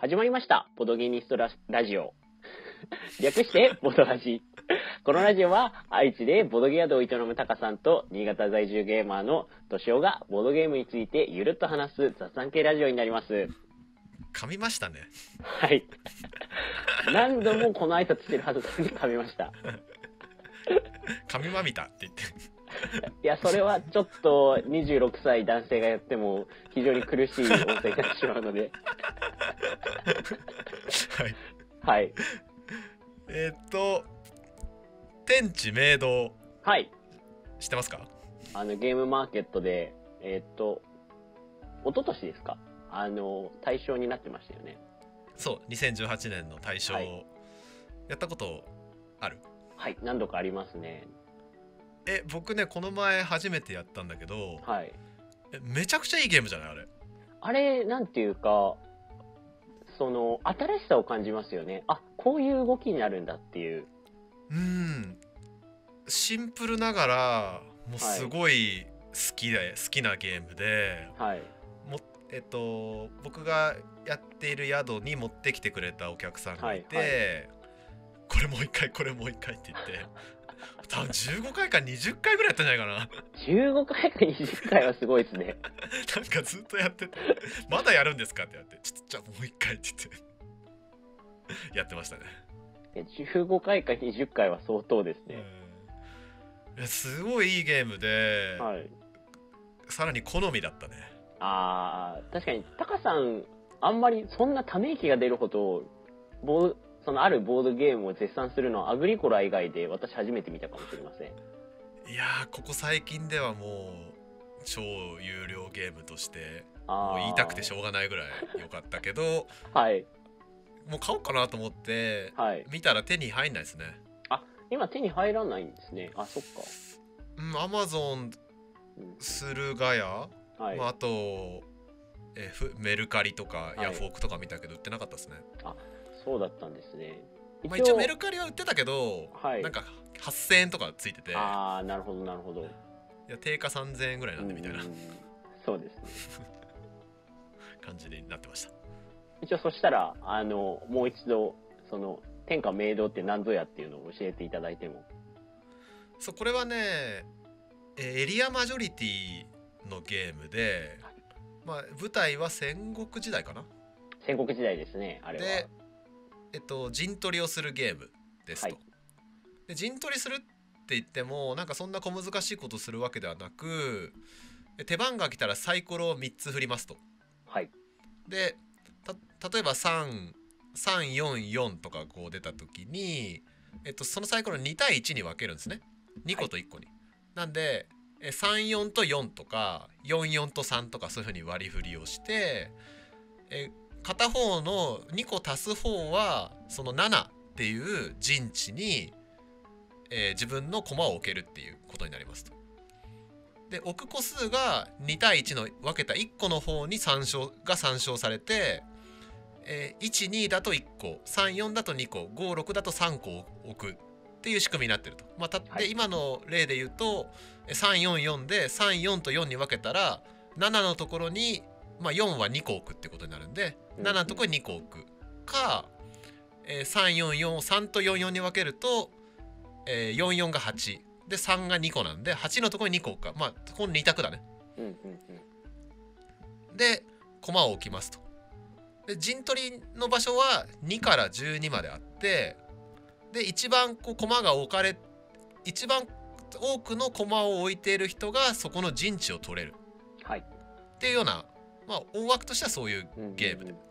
始まりました。ボドゲニストララジオ。略して、ボドラジ。このラジオは、愛知でボドゲ宿を営むタカさんと、新潟在住ゲーマーのトシオが、ボードゲームについてゆるっと話す雑談系ラジオになります。噛みましたねはい。何度もこの挨拶してるはずなのに噛みました。噛みまみたって言っていや、それはちょっと26歳男性がやっても非常に苦しい音声になってしまうので。はいはい。えーっと天地明堂はい。知ってますか？あの、ゲームマーケットで、えーっと、一昨年ですか？あの、対象になってましたよね。そう2018年の大賞、はいやったことある？はい。何度かありますね。え僕ねこの前初めてやったんだけどはい。えめちゃくちゃいいゲームじゃないあれ？あれ、なんていうか、その、新しさを感じますよね。あ、こういう動きになるんだっていう。うんシンプルながらもうすごい好きで、好きなゲームではい。もえっと僕がやっている宿に持ってきてくれたお客さんがいて、はいこれもう一回これもう一回って言って多分15回か20回ぐらいやったんじゃないかな15回か20回はすごいですね。なんかずっとやってて「まだやるんですか?」って言われて「ちょっとじゃあもう一回」って言ってやってましたねいや15回か20回は相当ですね。うんいやすごいいいゲームで、はい。さらに好みだったねあー、確かに、タカさん、あんまりそんなため息が出るほど、ボーそのあるボードゲームを絶賛するのはアグリコラ以外で私初めて見たかもしれません。いやーここ最近ではもう超有料ゲームとしてもう言いたくてしょうがないぐらい良かったけど はい。もう買おうかなと思ってはい。見たら手に入んないですね今手に入らないんですね。あ、そっか。うんアマゾンうん駿河屋、はい。まあ、あとえふメルカリとかはいヤフオクとか見たけど売ってなかったですね、そうだったんですね。まあ、一応メルカリは売ってたけど、はいなんか8000円とかついてていああ、なるほど、なるほど。や定価3000円ぐらいなんでみたいなそうですね。感じになってました一応そしたら、あの、もう一度、その、天下明堂って何ぞやっていうのを教えていただいても。そうこれはねえーエリアマジョリティのゲームで、まあ、舞台は戦国時代かな戦国時代ですね、あれは。で、えっと、陣取りをするゲームですと。はいで陣取りするって言ってもなんかそんな小難しいことするわけではなく手番が来たらサイコロを3つ振りますと。はい。でた例えば3344とかこう出た時に、えっと、そのサイコロ2対1に分けるんですね2個と1個に。なんでえ34と4とか44と3とかそういうふうに割り振りをしてえ片方の2個足す方はその7っていう陣地に、えー自分の駒を置けるっていうことになりますと。で置く個数が2対1の分けた1個の方に参照が参照されて、えー12だと1個34だと2個56だと3個置くっていう仕組みになってると。まあ、たってはい今の例で言うとえ344で34と4に分けたら7のところに、まあ、4は2個置くってことになるんでうん。7のところに2個置くか、えー344を3と44に分けると、えー44が8で3が2個なんで8のところに2個置くか。まあこの2択だね。で駒を置きますと。で陣取りの場所は2から12まであってで一番こう駒が置かれ一番多くの駒を置いている人がそこの陣地を取れる。はい。っていうような、まあ、大枠としてはそういうゲームで、うん。うんうん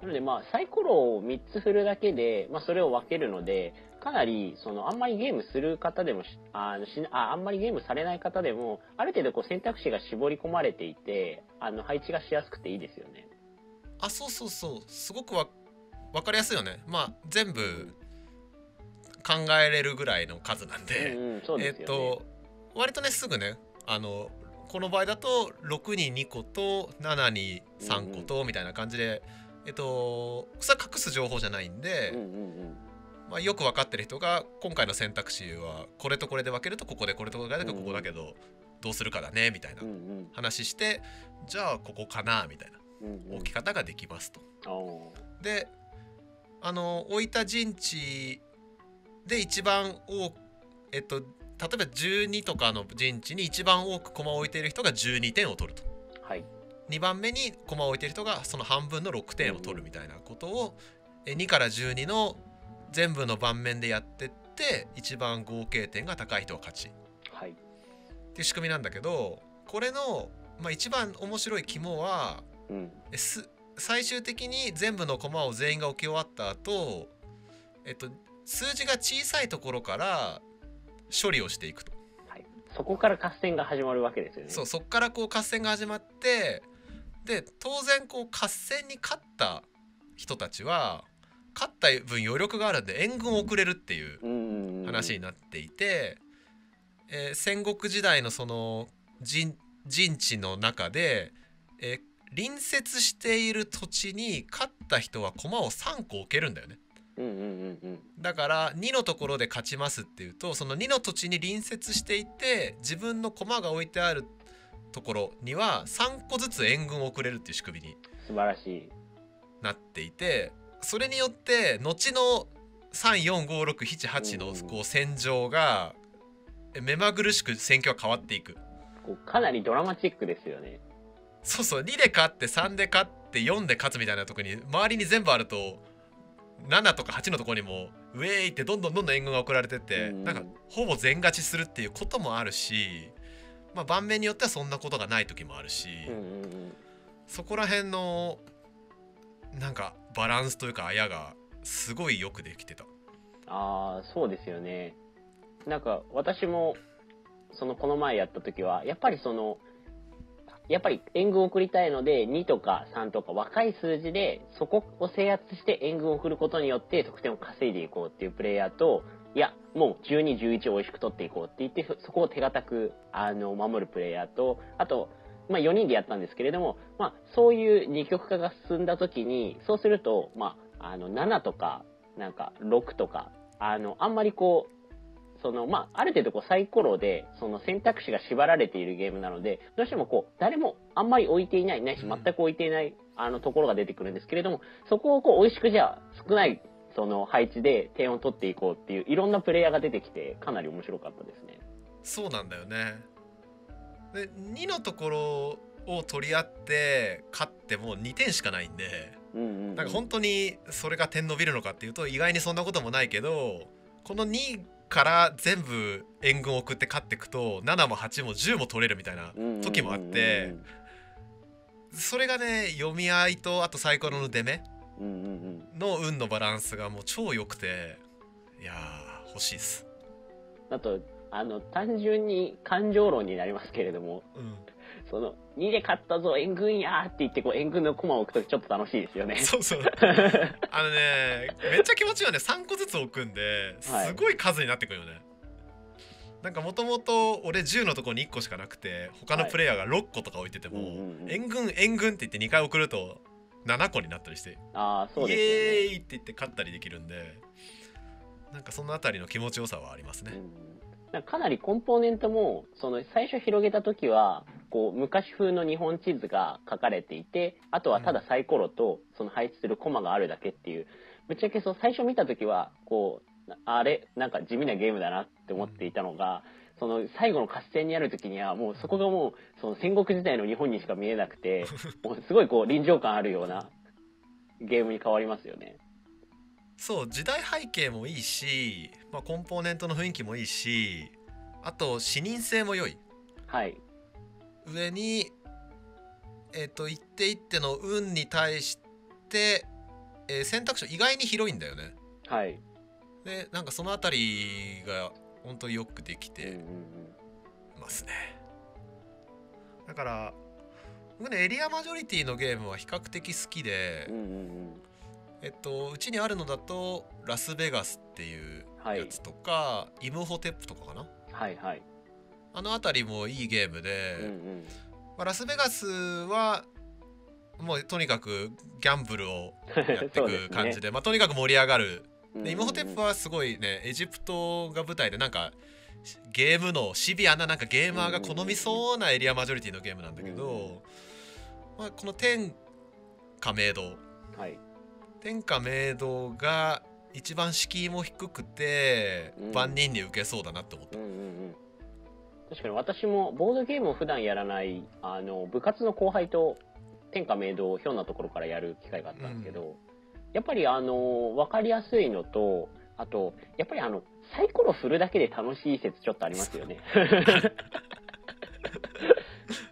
なので、まあ、サイコロを3つ振るだけで、まあ、それを分けるので、かなり、その、あんまりゲームする方でもし、あのしああんまりゲームされない方でも、ある程度こう選択肢が絞り込まれていて、あの、配置がしやすくていいですよね。あそうそうそう。すごくわ分かりやすいよね。まあ全部考えれるぐらいの数なんで。と割とねすぐねあのこの場合だと6に2個と7に3個とみたいな感じで、えっとそれは隠す情報じゃないんで。まあ、よく分かってる人が今回の選択肢はこれとこれで分けるとここでこれとこれでここだけどどうするかだねみたいな。話してじゃあここかなみたいな置き方ができますと。であの置いた陣地で一番多くえっと例えば12とかの陣地に一番多く駒を置いている人が12点を取ると。はい。2番目に駒を置いている人がその半分の6点を取るみたいなことをえ2から12の全部の盤面でやってって一番合計点が高い人は勝ち。っはい。ていう仕組みなんだけどこれの、まあ、一番面白い肝はうん。最終的に全部の駒を全員が置き終わった後、えっと数字が小さいところから処理をしていくと、はい。そこから合戦が始まるわけですよね。そうそこからこう合戦が始まってで当然こう合戦に勝った人たちは勝った分余力があるんで援軍を送れるっていう話になっていて、えー戦国時代のその陣陣地の中で、えー隣接している土地に勝った人は駒を3個置けるんだよねだから2のところで勝ちますっていうとその2の土地に隣接していて自分の駒が置いてあるところには3個ずつ援軍を送れるっていう仕組みに素晴らしい。なっていてそれによって後の34567のうんこう戦場がえ目まぐるしく戦況が変わっていく。かなりドラマチックですよね。そうそう2で勝って3で勝って4で勝つみたいなとこに周りに全部あると7とか8のとこにもウェーイってどんどんどんどん援軍が送られてってうん。なんかほぼ全勝ちするっていうこともあるし、まあ、盤面によってはそんなことがない時もあるし、そこら辺のなんかバランスというかあやがすごいよくできてた。ああそうですよね。なんか私もそのこの前やった時はやっぱりそのやっぱり援軍を送りたいので2とか3とか若い数字でそこを制圧して援軍を送ることによって得点を稼いでいこうっていうプレイヤーといやもう1211を美味しく取っていこうって言ってそこを手堅くあの守るプレイヤーとあとまあ、4人でやったんですけれども、まあ、そういう二極化が進んだ時にそうすると、まあ、あの7とかなんか6とかあのあんまりこうその、まあ、ある程度こうサイコロでその選択肢が縛られているゲームなのでどうしてもこう誰もあんまり置いていないないしうん。全く置いていないあのところが出てくるんですけれどもそこをこう美味しくじゃあ少ないその配置で点を取っていこうっていういろんなプレイヤーが出てきてかなり面白かったですね。そうなんだよね。で2のところを取り合って勝っても2点しかないんでうんうんうん。なんか本当にそれが点伸びるのかっていうと意外にそんなこともないけどこの2から全部援軍を送って勝っていくと7も8も10も取れるみたいな時もあってそれがね読み合いとあとサイコロの出目の運のバランスがもう超良くていやー欲しいです。あとあの単純に感情論になりますけれどもうんその2で勝ったぞ援軍やーって言ってこう援軍の駒を置くとちょっと楽しいですよね。そうそう。あのねめっちゃ気持ちいいよね3個ずつ置くんですはい。ごい数になってくるよね、なんかもともと俺10のとこに1個しかなくて他のプレイヤーが6個とか置いてても、うんうんうん。援軍援軍って言って2回送ると7個になったりしてああそうですイエー。イって言って勝ったりできるんでなんかそのあたりの気持ちよさはありますね、うんかかなりコンポーネントもその最初広げた時はこう昔風の日本地図が書かれていてあとはただサイコロとその配置するコマがあるだけっていうぶっちゃけそう最初見た時はこうあれなんか地味なゲームだなって思っていたのが、その最後の合戦にある時にはもうそこがもうその戦国時代の日本にしか見えなくて もうすごいこう臨場感あるようなゲームに変わりますよね。そう時代背景もいいし、まあ、コンポーネントの雰囲気もいいしあと視認性も良い。はい。上にえっ、と一手一手の運に対して、えー選択肢意外に広いんだよね。はい。でなんかそのあたりが本当によくできてますね、だから僕ねエリアマジョリティのゲームは比較的好きで、うんうんうんえっとうちにあるのだとラスベガスっていうはい。やつとか、イムホテップとかかな？はいはい。あのあたりもいいゲームで、うんうん。まあ、ラスベガスはもうとにかくギャンブルを やっていく感じでまあ、とにかく盛り上がる。でイムホテップははすごいねエジプトが舞台でなんかゲームのシビアななんかゲーマーが好みそうなエリアマジョリティのゲームなんだけうんうんうん。ど、まあ、この天下明堂はい。天下明堂が一番敷居も低くて、うん万人に受けそうだなって思ったうんうんうん。確かに私もボードゲームを普段やらない、あの、部活の後輩と天下明堂をひょんなところからやる機会があったんですけど、やっぱりあの、わかりやすいのと、あと、やっぱりあの、サイコロ振るだけで楽しい説ちょっとありますよね。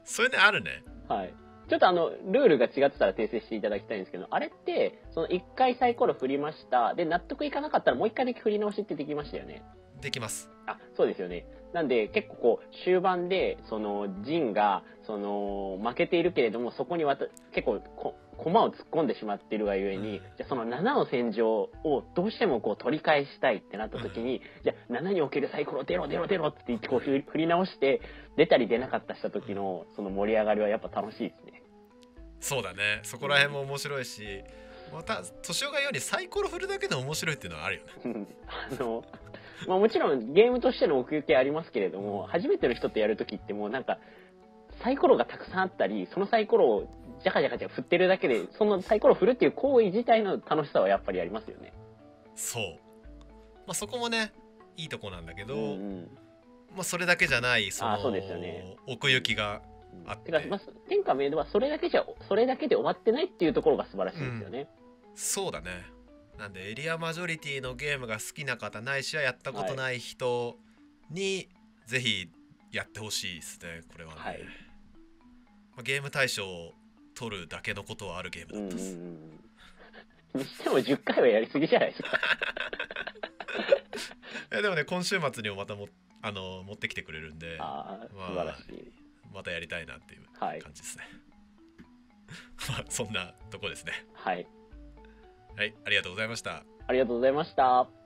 それねあるねはい。ちょっとあの、ルールが違ってたら訂正していただきたいんですけど、あれって、その1回サイコロ振りました。で、納得いかなかったらもう1回だけ振り直しってできましたよね。できますあ、そうですよね。なんで、結構こう、終盤で、その、ジンが、その、負けているけれども、そこにわた、結構こ、駒を突っ込んでしまっているがゆえに、うんじゃあその7の戦場をどうしてもこう取り返したいってなった時に、じゃあ7におけるサイコロ出ろ出ろ出ろって言ってこう振り振り直して、出たり出なかったした時の、その盛り上がりはやっぱ楽しいですね。そうだね。そこら辺も面白いしまた年男が言うようにサイコロ振るだけで面白いっていうのはあるよね。うん。あの、まあもちろんゲームとしての奥行きありますけれども、初めての人とやるときってもうなんか、サイコロがたくさんあったり、そのサイコロをジャカジャカジャカ振ってるだけで、そのサイコロ振るっていう行為自体の楽しさはやっぱりありますよね。そう、まあ、そこもねいいとこなんだけど、うんうん。まあ、それだけじゃないそのね。奥行きがあっててか、まあ、天下明堂はそれだけじゃ、それだけで終わってないっていうところが素晴らしいですよね。そうだねなんでエリアマジョリティのゲームが好きな方ないしはやったことない人にぜひやってほしいですねこれはね、はいまあ、ゲーム大賞を取るだけのことはあるゲーうんうんムだったです、うん。にしても10回はやりすぎじゃないですか。えでもね今週末にもまたもあの持ってきてくれるんでああ、まあ素晴らしい。またやりたいなっていうはい。感じですね、まあそんなとこですねはい。はいありがとうございましたありがとうございました。